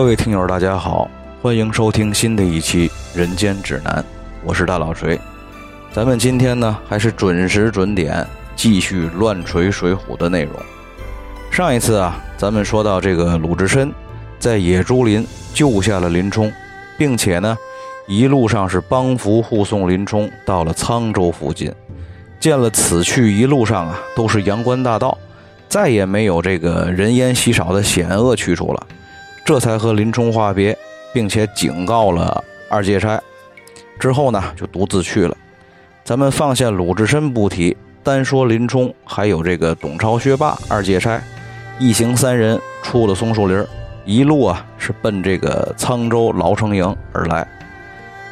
各位听友，大家好，欢迎收听新的一期《人间指南》，我是大老锤。咱们今天呢，还是准时准点继续乱锤水浒的内容。上一次啊，咱们说到这个鲁智深在野猪林救下了林冲，并且呢，一路上是帮扶护送林冲到了沧州附近，见了此去一路上啊都是阳关大道，再也没有这个人烟稀少的险恶去处了。这才和林冲话别，并且警告了二戒差，之后呢就独自去了。咱们放下鲁智深不提，单说林冲，还有这个董超、薛霸、二戒差，一行三人出了松树林，一路啊是奔这个沧州牢城营而来。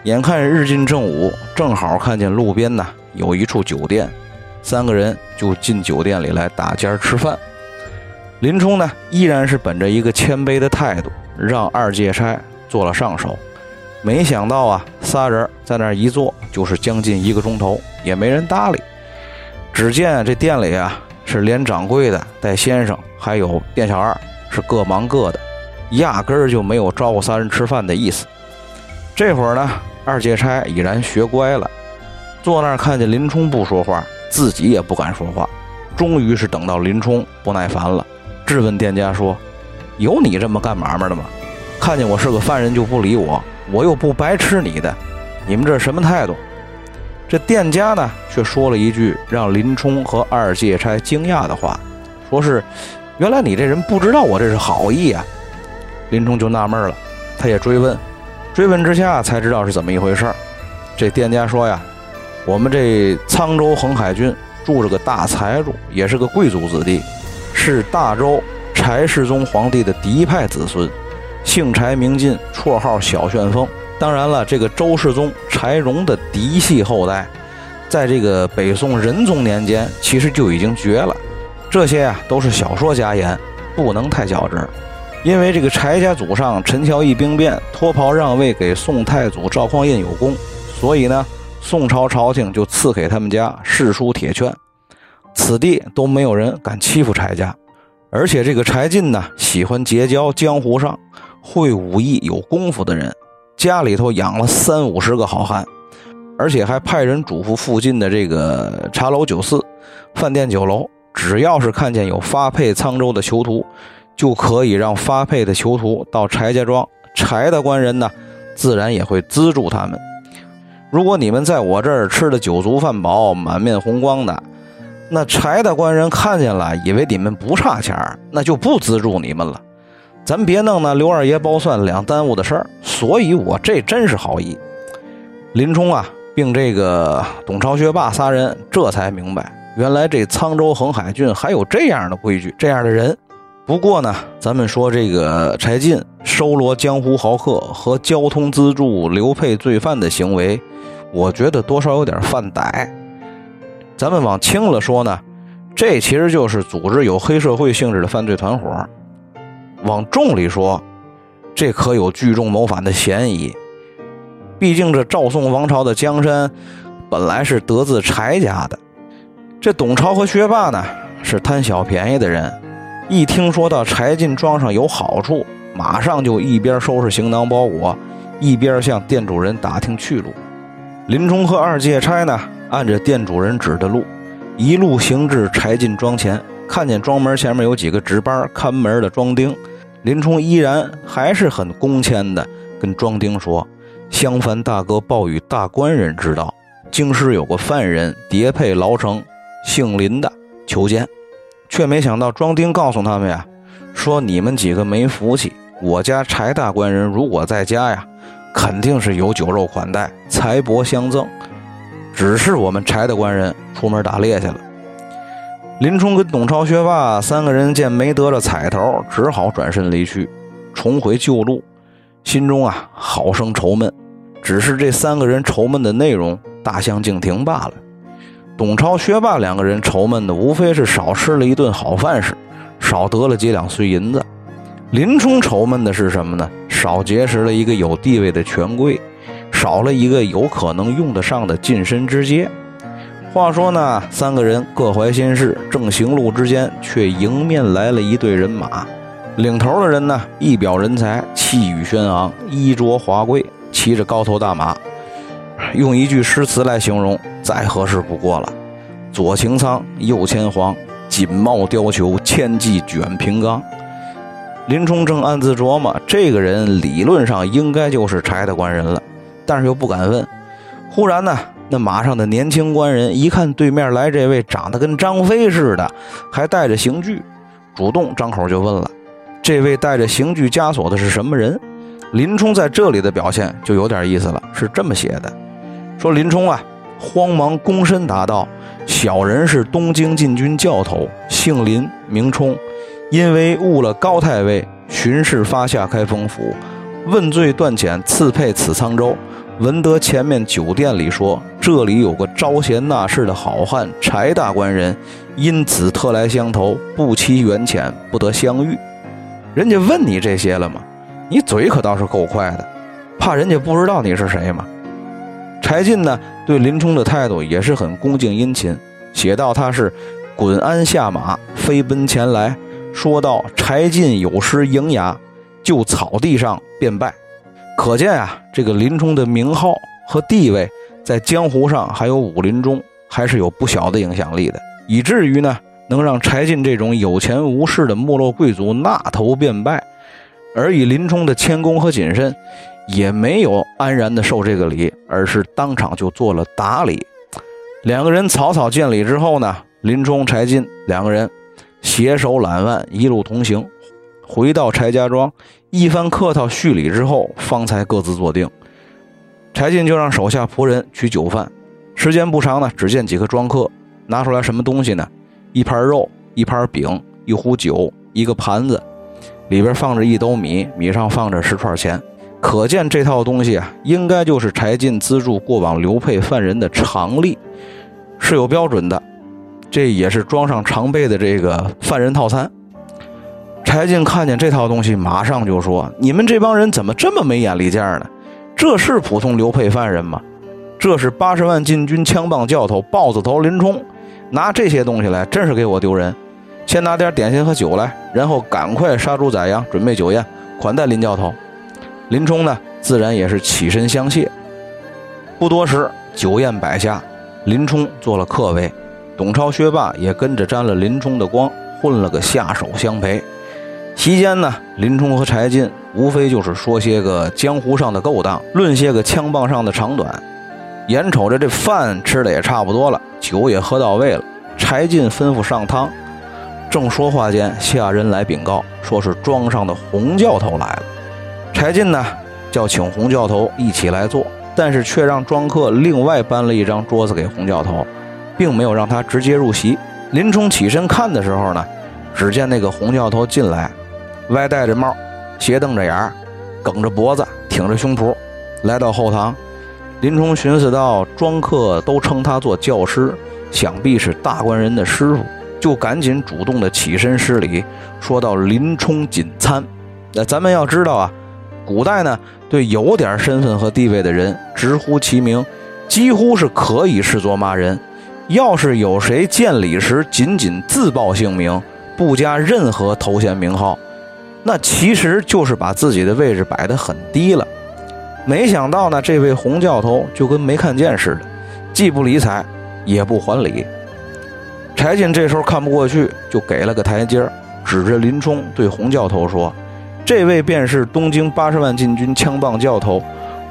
眼看日近正午，正好看见路边呢有一处酒店，三个人就进酒店里来打尖吃饭。林冲呢，依然是本着一个谦卑的态度，让二戒差做了上手。没想到啊，仨人在那儿一坐就是将近一个钟头，也没人搭理。只见这店里啊，是连掌柜的带先生，还有店小二是各忙各的，压根儿就没有招呼仨人吃饭的意思。这会儿呢，二戒差已然学乖了，坐那儿看见林冲不说话，自己也不敢说话。终于是等到林冲不耐烦了。质问店家说：“有你这么干买卖的吗？看见我是个犯人就不理我，我又不白吃你的，你们这什么态度？”这店家呢，却说了一句让林冲和二戒差惊讶的话，说是：“原来你这人不知道我这是好意啊。”林冲就纳闷了，他也追问，追问之下才知道是怎么一回事这店家说呀：“我们这沧州横海郡住着个大财主，也是个贵族子弟。”是大周柴世宗皇帝的嫡派子孙，姓柴名进，绰号小旋风。当然了，这个周世宗柴荣的嫡系后代，在这个北宋仁宗年间，其实就已经绝了。这些啊，都是小说家言，不能太较真。因为这个柴家祖上陈桥驿兵变，脱袍让位给宋太祖赵匡胤有功，所以呢，宋朝朝廷就赐给他们家世书铁券。此地都没有人敢欺负柴家，而且这个柴进呢，喜欢结交江湖上会武艺、有功夫的人，家里头养了三五十个好汉，而且还派人嘱咐附近的这个茶楼、酒肆、饭店、酒楼，只要是看见有发配沧州的囚徒，就可以让发配的囚徒到柴家庄，柴的官人呢，自然也会资助他们。如果你们在我这儿吃的酒足饭饱、满面红光的，那柴大官人看见了，以为你们不差钱那就不资助你们了。咱别弄那刘二爷包蒜两耽误的事儿。所以我这真是好意。林冲啊，并这个董超、薛霸仨人这才明白，原来这沧州横海郡还有这样的规矩，这样的人。不过呢，咱们说这个柴进收罗江湖豪客和交通资助流配罪犯的行为，我觉得多少有点犯歹。咱们往轻了说呢，这其实就是组织有黑社会性质的犯罪团伙；往重里说，这可有聚众谋反的嫌疑。毕竟这赵宋王朝的江山本来是得自柴家的，这董超和薛霸呢是贪小便宜的人，一听说到柴进庄上有好处，马上就一边收拾行囊包裹，一边向店主人打听去路。林冲和二戒差呢？按着店主人指的路，一路行至柴进庄前，看见庄门前面有几个值班看门的庄丁。林冲依然还是很恭谦的跟庄丁说：“襄樊大哥报与大官人知道，京师有个犯人叠配牢城，姓林的求见。”却没想到庄丁告诉他们呀：“说你们几个没福气，我家柴大官人如果在家呀，肯定是有酒肉款待，财帛相赠。”只是我们柴大官人出门打猎去了。林冲跟董超、薛霸三个人见没得着彩头，只好转身离去，重回旧路，心中啊好生愁闷。只是这三个人愁闷的内容大相径庭罢了。董超、薛霸两个人愁闷的无非是少吃了一顿好饭食，少得了几两碎银子。林冲愁闷的是什么呢？少结识了一个有地位的权贵。少了一个有可能用得上的近身之阶。话说呢，三个人各怀心事，正行路之间，却迎面来了一队人马。领头的人呢，一表人才，气宇轩昂，衣着华贵，骑着高头大马。用一句诗词来形容，再合适不过了：左擎苍，右牵黄，锦帽貂裘，千骑卷平冈。林冲正暗自琢磨，这个人理论上应该就是柴大官人了，但是又不敢问。忽然呢，那马上的年轻官人一看对面来这位长得跟张飞似的，还带着刑具，主动张口就问了：“这位带着刑具枷锁的是什么人？”林冲在这里的表现就有点意思了，是这么写的。说林冲啊，慌忙躬身答道：“小人是东京禁军教头，姓林，名冲。因为误了高太尉，巡视发下开封府，问罪断遣，赐配此沧州。闻得前面酒店里说，这里有个招贤纳士的好汉柴大官人，因此特来相投，不期缘浅，不得相遇。人家问你这些了吗？你嘴可倒是够快的，怕人家不知道你是谁吗？”柴进呢，对林冲的态度也是很恭敬殷勤，写道他是滚鞍下马，飞奔前来，说到柴进有失营牙，就草地上便拜。可见啊，这个林冲的名号和地位在江湖上还有武林中还是有不小的影响力的，以至于呢，能让柴进这种有钱无势的没落贵族纳头便拜，而以林冲的谦恭和谨慎。也没有安然的受这个礼，而是当场就做了打礼。两个人草草见礼之后呢，林冲、柴进两个人携手揽腕，一路同行，回到柴家庄，一番客套叙礼之后，方才各自坐定。柴进就让手下仆人取酒饭，时间不长呢，只见几个庄客拿出来什么东西呢？一盘肉，一盘饼，一壶酒，一个盘子，里边放着一兜米，米上放着十串钱。可见这套东西啊，应该就是柴进资助过往流配犯人的常例，是有标准的。这也是庄上常备的这个犯人套餐。柴进看见这套东西，马上就说：“你们这帮人怎么这么没眼力见呢？这是普通流配犯人吗？这是八十万禁军枪棒教头豹子头林冲，拿这些东西来，真是给我丢人！先拿点点心和酒来，然后赶快杀猪宰羊，准备酒宴款待林教头。”林冲呢，自然也是起身相谢。不多时，酒宴摆下，林冲做了客位，董超、薛霸也跟着沾了林冲的光，混了个下手相陪。席间呢，林冲和柴进无非就是说些个江湖上的勾当，论些个枪棒上的长短。眼瞅着这饭吃的也差不多了，酒也喝到位了，柴进吩咐上汤。正说话间，下人来禀告，说是庄上的洪教头来了。柴进呢，叫请洪教头一起来坐，但是却让庄客另外搬了一张桌子给洪教头，并没有让他直接入席。林冲起身看的时候呢，只见那个洪教头进来，歪戴着帽，斜瞪着眼，梗着脖子，挺着胸脯，来到后堂。林冲寻思到，庄客都称他做教师，想必是大官人的师傅，就赶紧主动的起身施礼，说到：“林冲谨参。”那咱们要知道啊。古代呢，对有点身份和地位的人直呼其名，几乎是可以视作骂人。要是有谁见礼时仅仅自报姓名，不加任何头衔名号，那其实就是把自己的位置摆得很低了。没想到呢，这位洪教头就跟没看见似的，既不理睬，也不还礼。柴进这时候看不过去，就给了个台阶儿，指着林冲对洪教头说。这位便是东京八十万禁军枪棒教头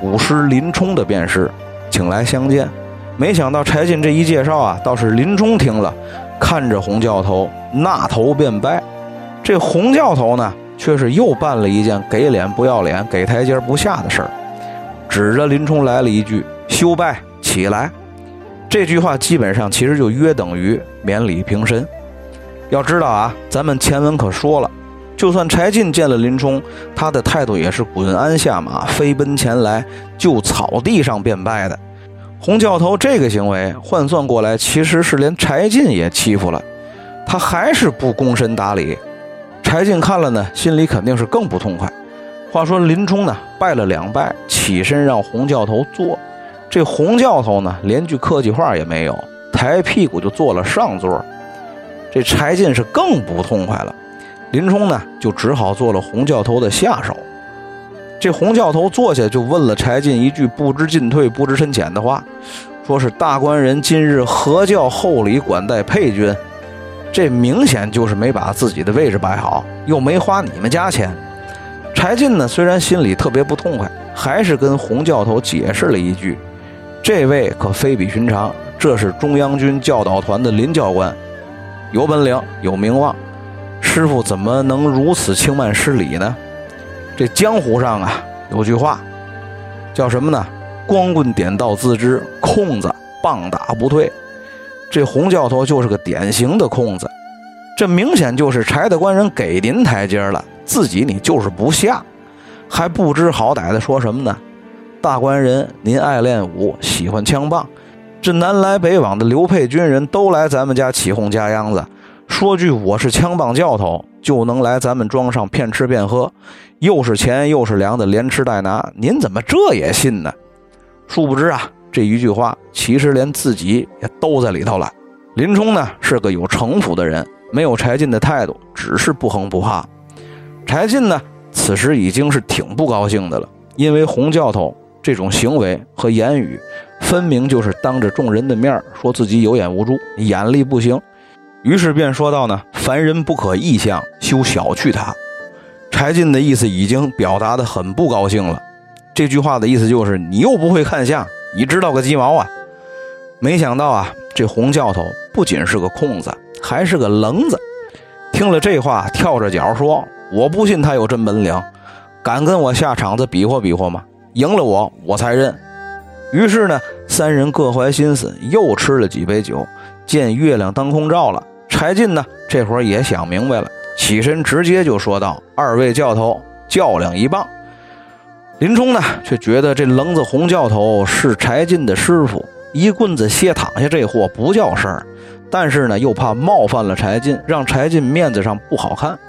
武师林冲的便是，请来相见。没想到柴进这一介绍啊，倒是林冲听了，看着洪教头纳头便拜。这洪教头呢，却是又办了一件给脸不要脸、给台阶不下的事儿，指着林冲来了一句：“休拜，起来。”这句话基本上其实就约等于免礼平身。要知道啊，咱们前文可说了。就算柴进见了林冲，他的态度也是滚鞍下马，飞奔前来，就草地上便拜的。洪教头这个行为换算过来，其实是连柴进也欺负了，他还是不躬身打礼。柴进看了呢，心里肯定是更不痛快。话说林冲呢，拜了两拜，起身让洪教头坐。这洪教头呢，连句客气话也没有，抬屁股就坐了上座。这柴进是更不痛快了。林冲呢就只好做了洪教头的下手。这洪教头坐下就问了柴进一句不知进退、不知深浅的话，说是大官人今日何教厚礼管待配军？这明显就是没把自己的位置摆好，又没花你们家钱。柴进呢虽然心里特别不痛快，还是跟洪教头解释了一句：“这位可非比寻常，这是中央军教导团的林教官，有本领，有名望。师傅怎么能如此轻慢失礼呢？”这江湖上啊，有句话，叫什么呢？光棍点到自知，空子棒打不退。这洪教头就是个典型的空子，这明显就是柴大官人给您台阶了，自己你就是不下，还不知好歹的说什么呢？大官人，您爱练武，喜欢枪棒，这南来北往的刘沛军人都来咱们家起哄加秧子，说句我是枪棒教头。就能来咱们庄上骗吃骗喝，又是钱又是粮的连吃带拿，您怎么这也信呢？殊不知啊，这一句话其实连自己也都在里头了。林冲呢是个有城府的人，没有柴进的态度，只是不横不怕。柴进呢此时已经是挺不高兴的了，因为洪教头这种行为和言语，分明就是当着众人的面说自己有眼无珠，眼力不行。于是便说道：“呢，凡人不可异象，休小觑他。”柴进的意思已经表达的很不高兴了。这句话的意思就是：你又不会看相，你知道个鸡毛啊！没想到啊，这洪教头不仅是个空子，还是个棱子。听了这话，跳着脚说：“我不信他有真本领，敢跟我下场子比划比划吗？赢了我，我才认。”于是呢，三人各怀心思，又吃了几杯酒，见月亮当空照了。柴进呢，这会儿也想明白了，起身直接就说道：“二位教头，较量一棒。”林冲呢，却觉得这棱子洪教头是柴进的师傅，一棍子歇躺下这货不叫事儿，但是呢，又怕冒犯了柴进，让柴进面子上不好看。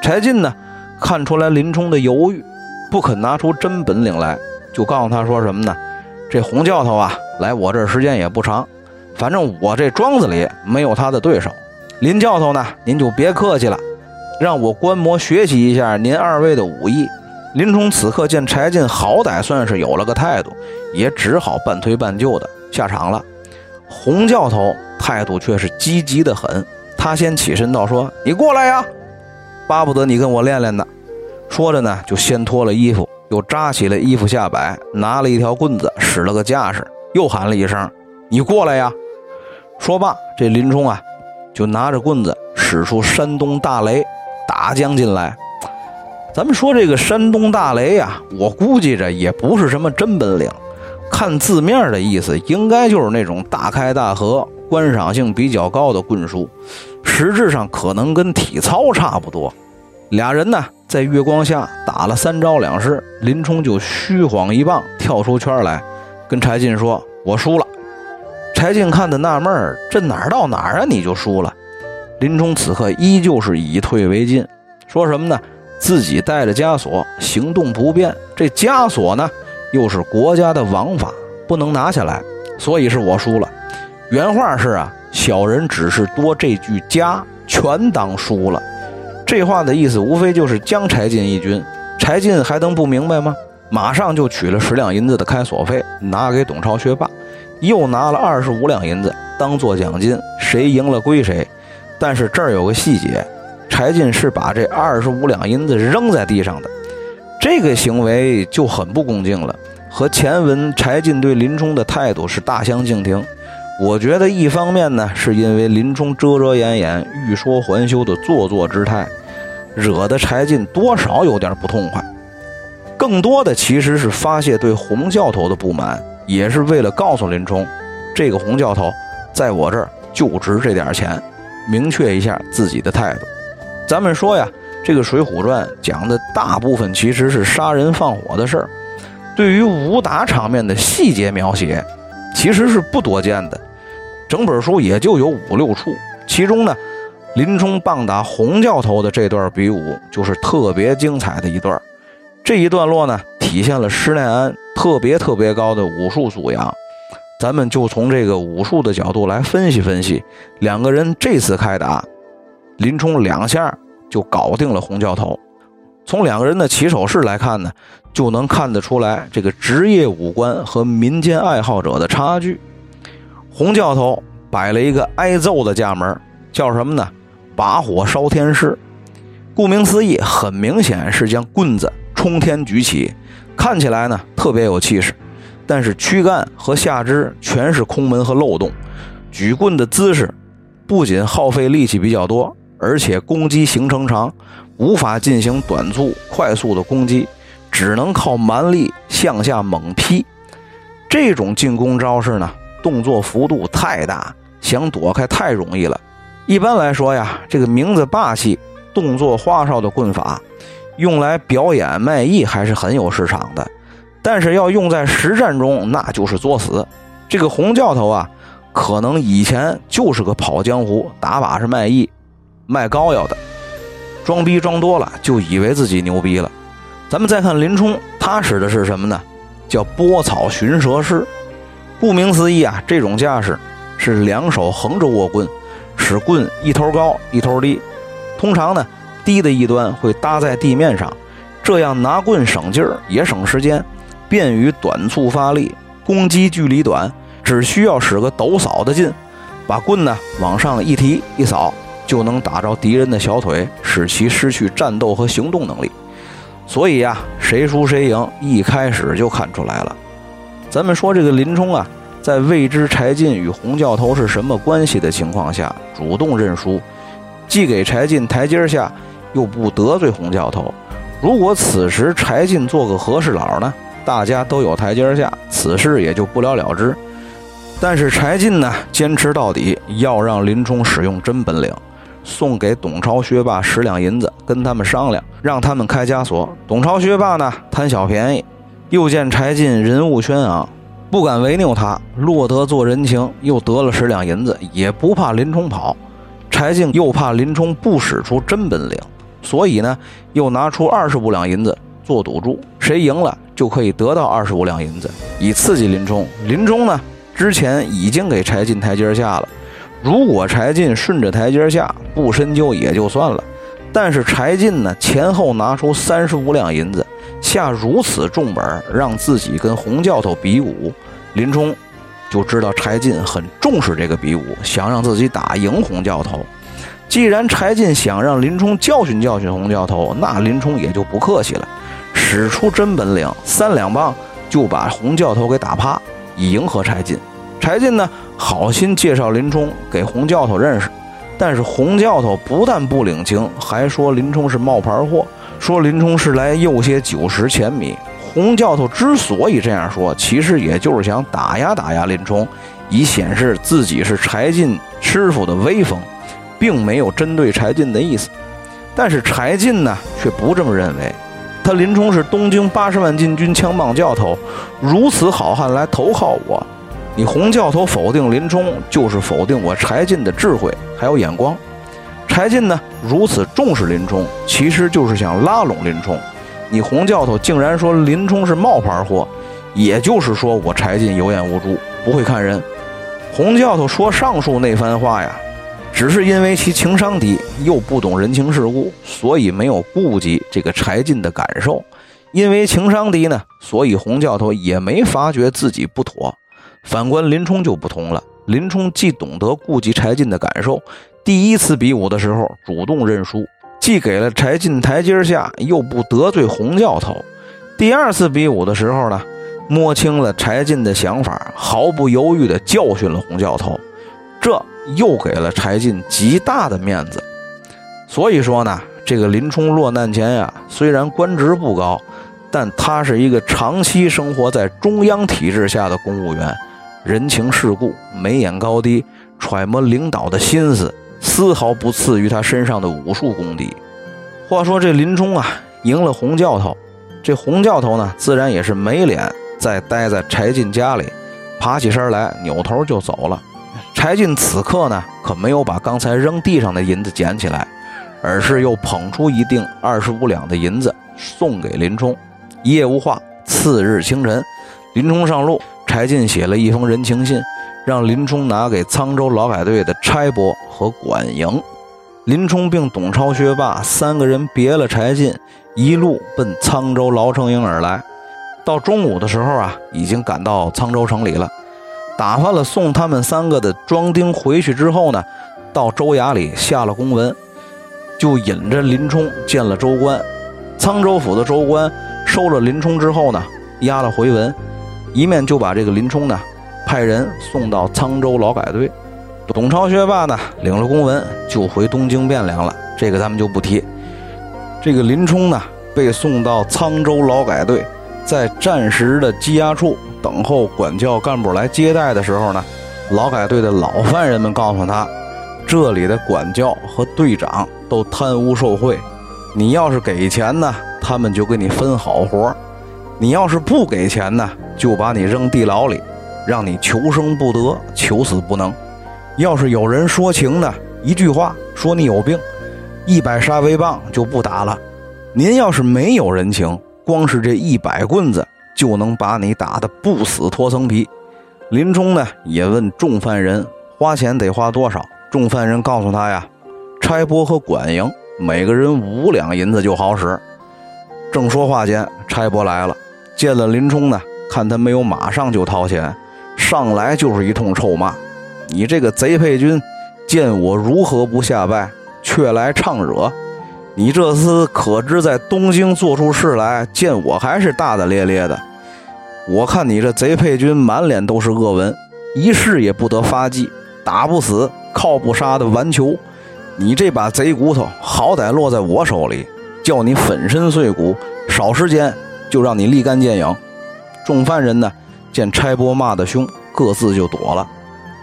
柴进呢，看出来林冲的犹豫，不肯拿出真本领来，就告诉他说什么呢？这洪教头啊，来我这儿时间也不长，反正我这庄子里没有他的对手。林教头呢，您就别客气了，让我观摩学习一下您二位的武艺。林冲此刻见柴进好歹算是有了个态度，也只好半推半就的下场了。洪教头态度却是积极的很，他先起身道：“说你过来呀，巴不得你跟我练练呢。”说着呢，就先脱了衣服，又扎起了衣服下摆，拿了一条棍子，使了个架势，又喊了一声：“你过来呀！”说罢，这林冲啊。就拿着棍子使出山东大雷打将进来。咱们说这个山东大雷呀，我估计着也不是什么真本领，看字面的意思，应该就是那种大开大合、观赏性比较高的棍术，实质上可能跟体操差不多。俩人呢在月光下打了三招两式，林冲就虚晃一棒跳出圈来，跟柴进说：“我输了。”柴进看的纳闷儿，这哪儿到哪儿啊？你就输了。林冲此刻依旧是以退为进，说什么呢？自己带着枷锁，行动不便。这枷锁呢，又是国家的王法，不能拿下来，所以是我输了。原话是啊，小人只是多这句枷，全当输了。这话的意思无非就是将柴进一军。柴进还能不明白吗？马上就取了十两银子的开锁费，拿给董超、薛霸。又拿了二十五两银子当做奖金，谁赢了归谁。但是这儿有个细节，柴进是把这二十五两银子扔在地上的，这个行为就很不恭敬了，和前文柴进对林冲的态度是大相径庭。我觉得一方面呢，是因为林冲遮遮掩掩、欲说还休的做作之态，惹得柴进多少有点不痛快；更多的其实是发泄对洪教头的不满。也是为了告诉林冲，这个洪教头在我这儿就值这点钱，明确一下自己的态度。咱们说呀，这个《水浒传》讲的大部分其实是杀人放火的事儿，对于武打场面的细节描写，其实是不多见的。整本书也就有五六处，其中呢，林冲棒打洪教头的这段比武就是特别精彩的一段。这一段落呢，体现了施耐庵。特别特别高的武术素养，咱们就从这个武术的角度来分析分析。两个人这次开打，林冲两下就搞定了洪教头。从两个人的起手式来看呢，就能看得出来这个职业武官和民间爱好者的差距。洪教头摆了一个挨揍的架门，叫什么呢？把火烧天师。顾名思义，很明显是将棍子冲天举起，看起来呢特别有气势。但是躯干和下肢全是空门和漏洞，举棍的姿势不仅耗费力气比较多，而且攻击行程长。无法进行短促、快速的攻击，只能靠蛮力向下猛劈。这种进攻招式呢，动作幅度太大，想躲开太容易了。一般来说呀，这个名字霸气、动作花哨的棍法，用来表演卖艺还是很有市场的。但是要用在实战中，那就是作死。这个洪教头啊，可能以前就是个跑江湖、打把式卖艺、卖膏药的。装逼装多了，就以为自己牛逼了。咱们再看林冲，他使的是什么呢？叫拨草寻蛇式。顾名思义啊，这种架势是两手横着握棍，使棍一头高一头低。通常呢，低的一端会搭在地面上，这样拿棍省劲儿，也省时间，便于短促发力，攻击距离短，只需要使个抖扫的劲，把棍呢往上一提一扫。就能打着敌人的小腿，使其失去战斗和行动能力。所以呀，谁输谁赢，一开始就看出来了。咱们说这个林冲啊，在未知柴进与洪教头是什么关系的情况下，主动认输，既给柴进台阶下，又不得罪洪教头。如果此时柴进做个和事佬呢，大家都有台阶下，此事也就不了了之。但是柴进呢，坚持到底，要让林冲使用真本领。送给董超、薛霸十两银子，跟他们商量，让他们开枷锁。董超、薛霸呢贪小便宜，又见柴进人物轩昂，不敢违拗他，落得做人情，又得了十两银子，也不怕林冲跑。柴进又怕林冲不使出真本领，所以呢，又拿出二十五两银子做赌注，谁赢了就可以得到二十五两银子，以刺激林冲。林冲呢，之前已经给柴进台阶下了。如果柴进顺着台阶下不深究也就算了，但是柴进呢前后拿出三十五两银子下如此重本，让自己跟洪教头比武，林冲就知道柴进很重视这个比武，想让自己打赢洪教头。既然柴进想让林冲教训教训洪教头，那林冲也就不客气了，使出真本领，三两棒就把洪教头给打趴，以迎合柴进。柴进呢？好心介绍林冲给洪教头认识，但是洪教头不但不领情，还说林冲是冒牌货，说林冲是来诱些酒食钱米。洪教头之所以这样说，其实也就是想打压打压林冲，以显示自己是柴进师傅的威风，并没有针对柴进的意思。但是柴进呢，却不这么认为，他林冲是东京八十万禁军枪棒教头，如此好汉来投靠我。你洪教头否定林冲，就是否定我柴进的智慧还有眼光。柴进呢如此重视林冲，其实就是想拉拢林冲。你洪教头竟然说林冲是冒牌货，也就是说我柴进有眼无珠，不会看人。洪教头说上述那番话呀，只是因为其情商低，又不懂人情世故，所以没有顾及这个柴进的感受。因为情商低呢，所以洪教头也没发觉自己不妥。反观林冲就不同了，林冲既懂得顾及柴进的感受，第一次比武的时候主动认输，既给了柴进台阶下，又不得罪洪教头。第二次比武的时候呢，摸清了柴进的想法，毫不犹豫地教训了洪教头，这又给了柴进极大的面子。所以说呢，这个林冲落难前呀，虽然官职不高，但他是一个长期生活在中央体制下的公务员。人情世故、眉眼高低、揣摩领导的心思，丝毫不次于他身上的武术功底。话说这林冲啊，赢了洪教头，这洪教头呢，自然也是没脸再待在柴进家里，爬起身来，扭头就走了。柴进此刻呢，可没有把刚才扔地上的银子捡起来，而是又捧出一锭二十五两的银子送给林冲。一夜无话，次日清晨，林冲上路。柴进写了一封人情信，让林冲拿给沧州劳改队的差拨和管营。林冲并董超、薛霸三个人别了柴进，一路奔沧州牢城营而来。到中午的时候啊，已经赶到沧州城里了。打发了送他们三个的庄丁回去之后呢，到州衙里下了公文，就引着林冲见了州官。沧州府的州官收了林冲之后呢，押了回文，一面就把这个林冲呢派人送到沧州劳改队。董超、薛霸呢领了公文就回东京汴梁了，这个咱们就不提。这个林冲呢被送到沧州劳改队，在战时的羁押处。等候管教干部来接待的时候呢，劳改队的老犯人们告诉他，这里的管教和队长都贪污受贿，你要是给钱呢，他们就给你分好活；你要是不给钱呢，就把你扔地牢里，让你求生不得，求死不能。要是有人说情呢，一句话说你有病，一百杀威棒就不打了。您要是没有人情，光是这一百棍子。就能把你打得不死脱层皮。林冲呢也问众犯人花钱得花多少。众犯人告诉他呀，差拨和管营每个人五两银子就好使。正说话间，差拨来了，见了林冲呢，看他没有马上就掏钱，上来就是一通臭骂：“你这个贼配军，见我如何不下拜，却来唱惹！你这厮可知在东京做出事来，见我还是大大咧咧的。”我看你这贼配军满脸都是恶纹，一世也不得发迹，打不死，靠不杀的顽球。你这把贼骨头，好歹落在我手里，叫你粉身碎骨，少时间就让你立竿见影。众犯人呢，见差拨骂得凶，各自就躲了。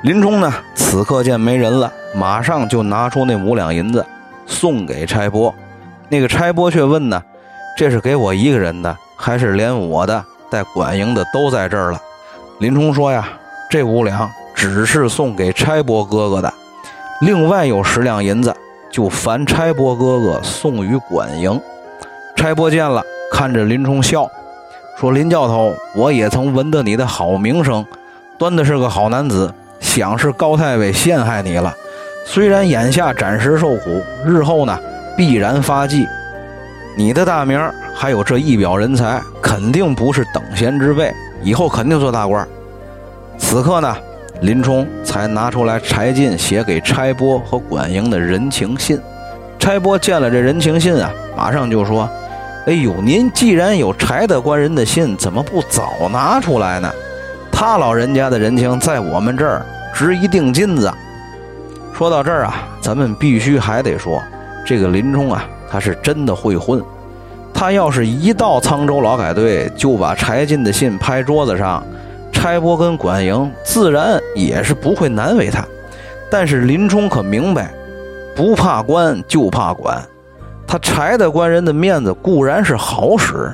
林冲呢，此刻见没人了，马上就拿出那五两银子送给差拨。那个差拨却问呢：“这是给我一个人的，还是连我的？”带管营的都在这儿了。林冲说呀：“这五两只是送给差拨哥哥的，另外有十两银子，就烦差拨哥哥送与管营。”差拨见了，看着林冲笑，说：“林教头，我也曾闻得你的好名声，端的是个好男子。想是高太尉陷害你了，虽然眼下暂时受苦，日后呢必然发迹。你的大名还有这一表人才。”肯定不是等闲之辈，以后肯定做大官。此刻呢，林冲才拿出来柴进写给差拨和管营的人情信。差拨见了这人情信啊，马上就说：“哎呦，您既然有柴大官人的信，怎么不早拿出来呢？他老人家的人情在我们这儿值一锭金子。”说到这儿啊，咱们必须还得说，这个林冲啊，他是真的会混。他要是一到沧州劳改队，就把柴进的信拍桌子上，差拨跟管营自然也是不会难为他。但是林冲可明白，不怕官就怕管。他柴的官人的面子固然是好使，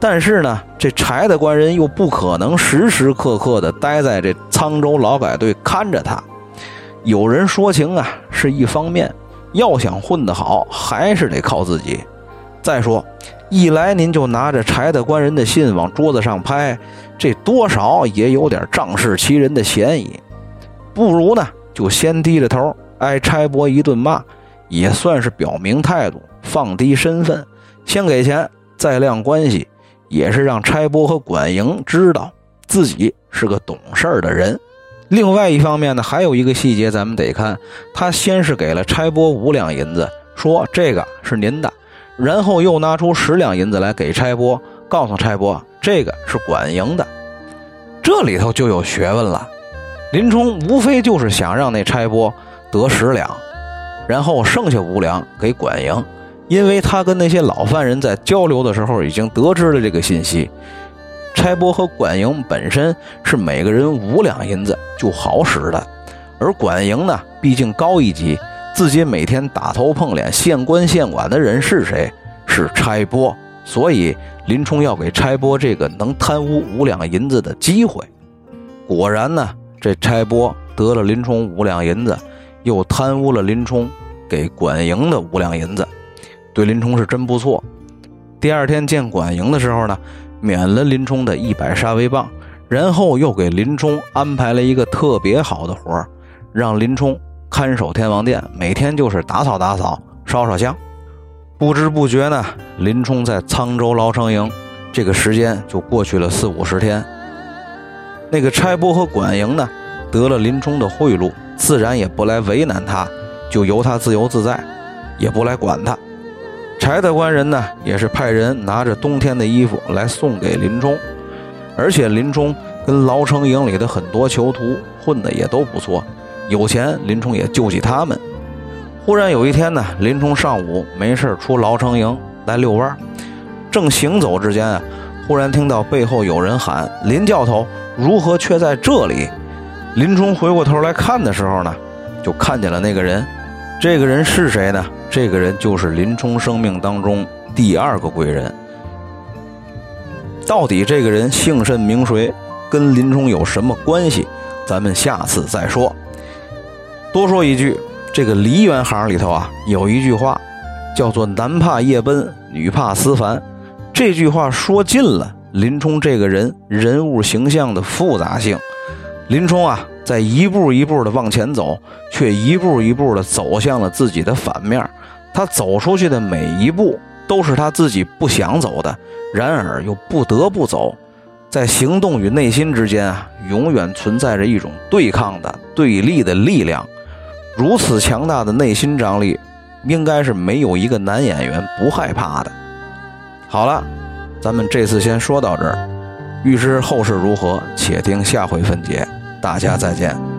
但是呢，这柴的官人又不可能时时刻刻的待在这沧州劳改队看着他。有人说情啊，是一方面；要想混得好，还是得靠自己。再说。一来您就拿着柴大官人的信往桌子上拍，这多少也有点仗势欺人的嫌疑。不如呢，就先低着头挨差拨一顿骂，也算是表明态度，放低身份。先给钱，再亮关系，也是让差拨和管营知道自己是个懂事儿的人。另外一方面呢，还有一个细节咱们得看，他先是给了差拨五两银子，说这个是您的。然后又拿出十两银子来给差拨，告诉差拨这个是管营的，这里头就有学问了。林冲无非就是想让那差拨得十两，然后剩下五两给管营，因为他跟那些老犯人在交流的时候已经得知了这个信息。差拨和管营本身是每个人五两银子就好使的，而管营呢，毕竟高一级。自己每天打头碰脸、县官县管的人是谁？是差拨，所以林冲要给差拨这个能贪污五两银子的机会。果然呢，这差拨得了林冲五两银子，又贪污了林冲给管营的五两银子，对林冲是真不错。第二天见管营的时候呢，免了林冲的一百杀威棒，然后又给林冲安排了一个特别好的活儿，让林冲。看守天王殿，每天就是打扫打扫、烧烧香。不知不觉呢，林冲在沧州牢城营，这个时间就过去了四五十天。那个差拨和管营呢，得了林冲的贿赂，自然也不来为难他，就由他自由自在，也不来管他。柴大官人呢，也是派人拿着冬天的衣服来送给林冲，而且林冲跟牢城营里的很多囚徒混的也都不错，有钱林冲也救济他们。忽然有一天呢，林冲上午没事出牢城营来遛弯，正行走之间啊，忽然听到背后有人喊：“林教头，如何却在这里？”林冲回过头来看的时候呢，就看见了那个人。这个人是谁呢？这个人就是林冲生命当中第二个贵人。到底这个人姓甚名谁，跟林冲有什么关系？咱们下次再说。多说一句，这个梨园行里头啊，有一句话，叫做“男怕夜奔，女怕思凡”。这句话说尽了林冲这个人人物形象的复杂性。林冲啊。在一步一步的往前走，却一步一步的走向了自己的反面。他走出去的每一步都是他自己不想走的，然而又不得不走。在行动与内心之间啊，永远存在着一种对抗的、对立的力量。如此强大的内心张力，应该是没有一个男演员不害怕的。好了，咱们这次先说到这儿。欲知后事如何，且听下回分解。大家再见。